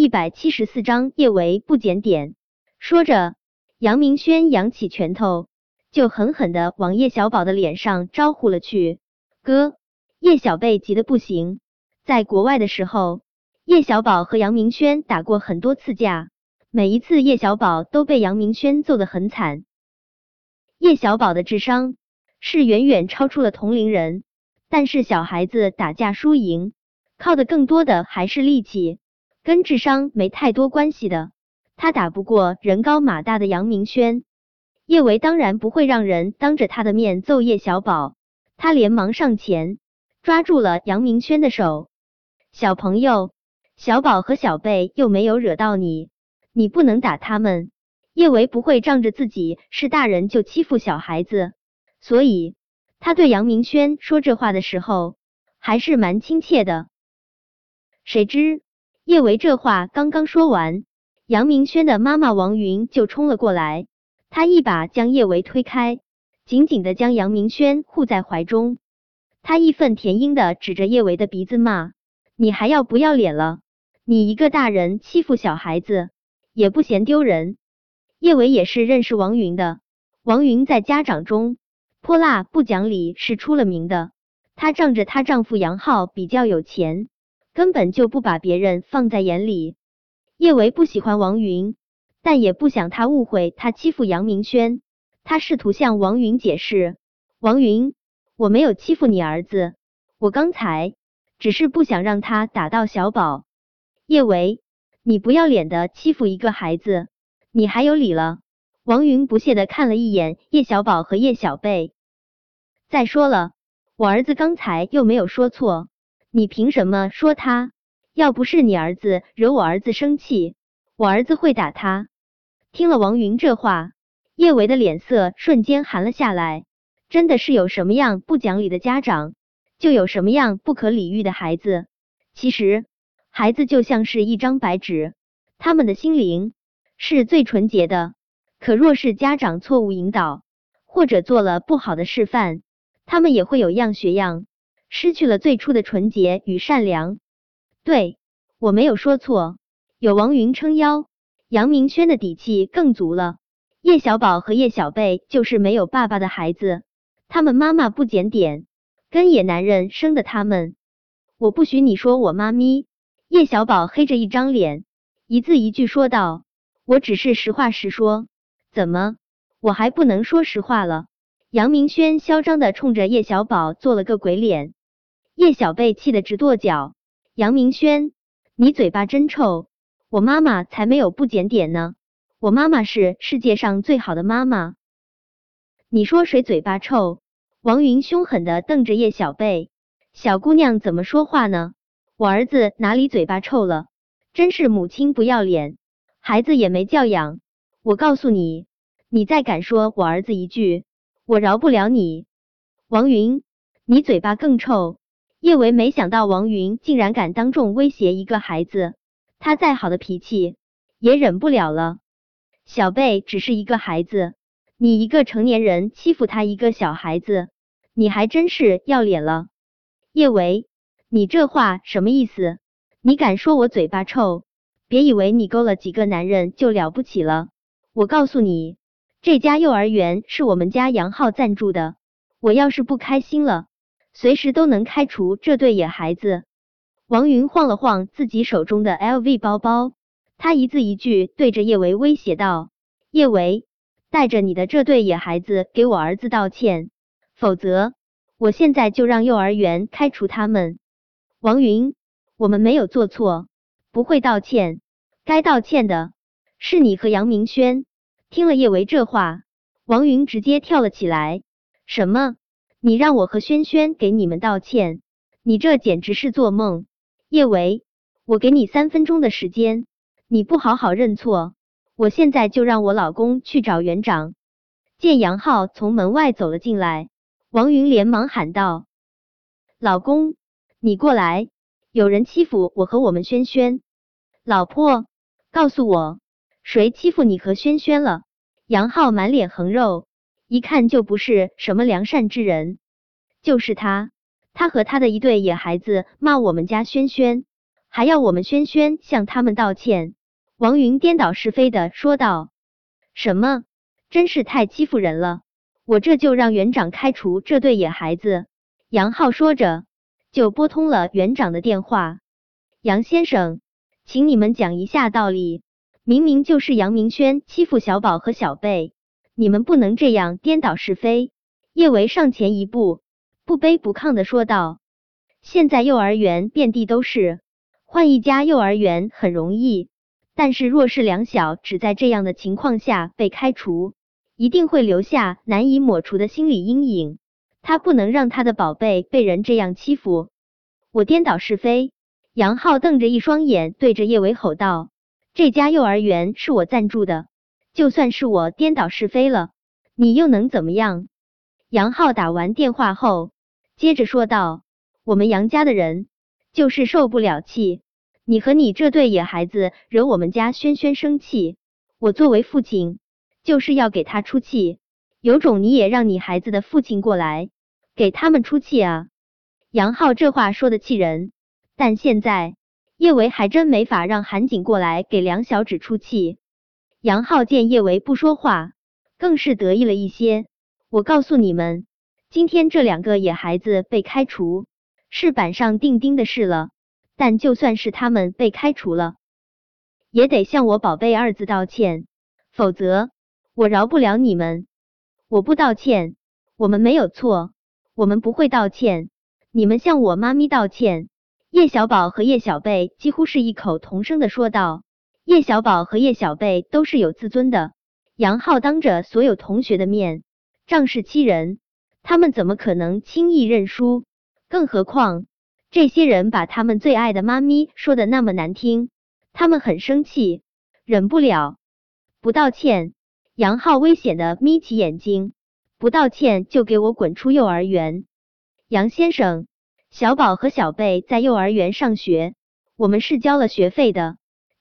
一百七十四章叶维不检点。说着，杨明轩扬起拳头，就狠狠的往叶小宝的脸上招呼了去。哥，叶小贝急得不行。在国外的时候，叶小宝和杨明轩打过很多次架，每一次叶小宝都被杨明轩揍得很惨。叶小宝的智商是远远超出了同龄人，但是小孩子打架输赢。靠的更多的还是力气，跟智商没太多关系的。他打不过人高马大的杨明轩，叶维当然不会让人当着他的面揍叶小宝。他连忙上前抓住了杨明轩的手。小朋友，小宝和小贝又没有惹到你，你不能打他们。叶维不会仗着自己是大人就欺负小孩子，所以他对杨明轩说这话的时候还是蛮亲切的。谁知叶维这话刚刚说完，杨明轩的妈妈王云就冲了过来，她一把将叶维推开，紧紧的将杨明轩护在怀中。她义愤填膺的指着叶维的鼻子骂：“你还要不要脸了？你一个大人欺负小孩子，也不嫌丢人。”叶维也是认识王云的，王云在家长中泼辣不讲理是出了名的。她仗着她丈夫杨浩比较有钱。根本就不把别人放在眼里。叶维不喜欢王云，但也不想他误会他欺负杨明轩。他试图向王云解释：“王云，我没有欺负你儿子，我刚才只是不想让他打到小宝。”叶维，你不要脸的欺负一个孩子，你还有理了？王云不屑的看了一眼叶小宝和叶小贝。再说了，我儿子刚才又没有说错。你凭什么说他？要不是你儿子惹我儿子生气，我儿子会打他。听了王云这话，叶维的脸色瞬间寒了下来。真的是有什么样不讲理的家长，就有什么样不可理喻的孩子。其实，孩子就像是一张白纸，他们的心灵是最纯洁的。可若是家长错误引导，或者做了不好的示范，他们也会有样学样。失去了最初的纯洁与善良。对我没有说错，有王云撑腰，杨明轩的底气更足了。叶小宝和叶小贝就是没有爸爸的孩子，他们妈妈不检点，跟野男人生的他们。我不许你说我妈咪。叶小宝黑着一张脸，一字一句说道：“我只是实话实说，怎么我还不能说实话了？”杨明轩嚣张的冲着叶小宝做了个鬼脸。叶小贝气得直跺脚，杨明轩，你嘴巴真臭！我妈妈才没有不检点呢，我妈妈是世界上最好的妈妈。你说谁嘴巴臭？王云凶狠的瞪着叶小贝，小姑娘怎么说话呢？我儿子哪里嘴巴臭了？真是母亲不要脸，孩子也没教养。我告诉你，你再敢说我儿子一句，我饶不了你。王云，你嘴巴更臭！叶维没想到王云竟然敢当众威胁一个孩子，他再好的脾气也忍不了了。小贝只是一个孩子，你一个成年人欺负他一个小孩子，你还真是要脸了。叶维，你这话什么意思？你敢说我嘴巴臭？别以为你勾了几个男人就了不起了。我告诉你，这家幼儿园是我们家杨浩赞助的，我要是不开心了。随时都能开除这对野孩子。王云晃了晃自己手中的 LV 包包，他一字一句对着叶维威胁道：“叶维，带着你的这对野孩子给我儿子道歉，否则我现在就让幼儿园开除他们。”王云，我们没有做错，不会道歉。该道歉的是你和杨明轩。听了叶维这话，王云直接跳了起来：“什么？”你让我和轩轩给你们道歉，你这简直是做梦！叶维，我给你三分钟的时间，你不好好认错，我现在就让我老公去找园长。见杨浩从门外走了进来，王云连忙喊道：“老公，你过来，有人欺负我和我们轩轩。”老婆，告诉我，谁欺负你和轩轩了？杨浩满脸横肉。一看就不是什么良善之人，就是他，他和他的一对野孩子骂我们家轩轩，还要我们轩轩向他们道歉。王云颠倒是非的说道：“什么？真是太欺负人了！我这就让园长开除这对野孩子。”杨浩说着，就拨通了园长的电话。杨先生，请你们讲一下道理。明明就是杨明轩欺负小宝和小贝，你们不能这样颠倒是非。叶维上前一步，不卑不亢的说道：“现在幼儿园遍地都是，换一家幼儿园很容易。”但是，若是两小只在这样的情况下被开除，一定会留下难以抹除的心理阴影。他不能让他的宝贝被人这样欺负。我颠倒是非。杨浩瞪着一双眼，对着叶维吼道：“这家幼儿园是我赞助的，就算是我颠倒是非了，你又能怎么样？”杨浩打完电话后，接着说道：“我们杨家的人就是受不了气。”你和你这对野孩子惹我们家轩轩生气，我作为父亲就是要给他出气。有种你也让你孩子的父亲过来给他们出气啊！杨浩这话说的气人，但现在叶维还真没法让韩景过来给梁小芷出气。杨浩见叶维不说话，更是得意了一些。我告诉你们，今天这两个野孩子被开除是板上钉钉的事了。但就算是他们被开除了，也得向我宝贝二字道歉，否则我饶不了你们。我不道歉，我们没有错，我们不会道歉。你们向我妈咪道歉。叶小宝和叶小贝几乎是异口同声的说道。叶小宝和叶小贝都是有自尊的。杨浩当着所有同学的面仗势欺人，他们怎么可能轻易认输？更何况。这些人把他们最爱的妈咪说的那么难听，他们很生气，忍不了，不道歉。杨浩危险的眯起眼睛，不道歉就给我滚出幼儿园。杨先生，小宝和小贝在幼儿园上学，我们是交了学费的，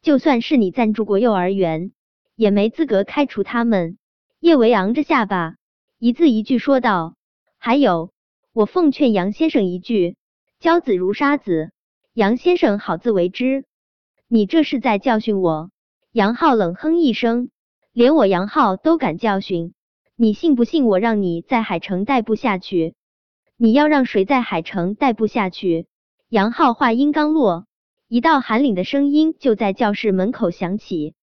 就算是你赞助过幼儿园，也没资格开除他们。叶维昂着下巴，一字一句说道：“还有，我奉劝杨先生一句。”骄子如杀子，杨先生好自为之。你这是在教训我？杨浩冷哼一声，连我杨浩都敢教训，你信不信我让你在海城待不下去？你要让谁在海城待不下去？杨浩话音刚落，一道寒凛的声音就在教室门口响起。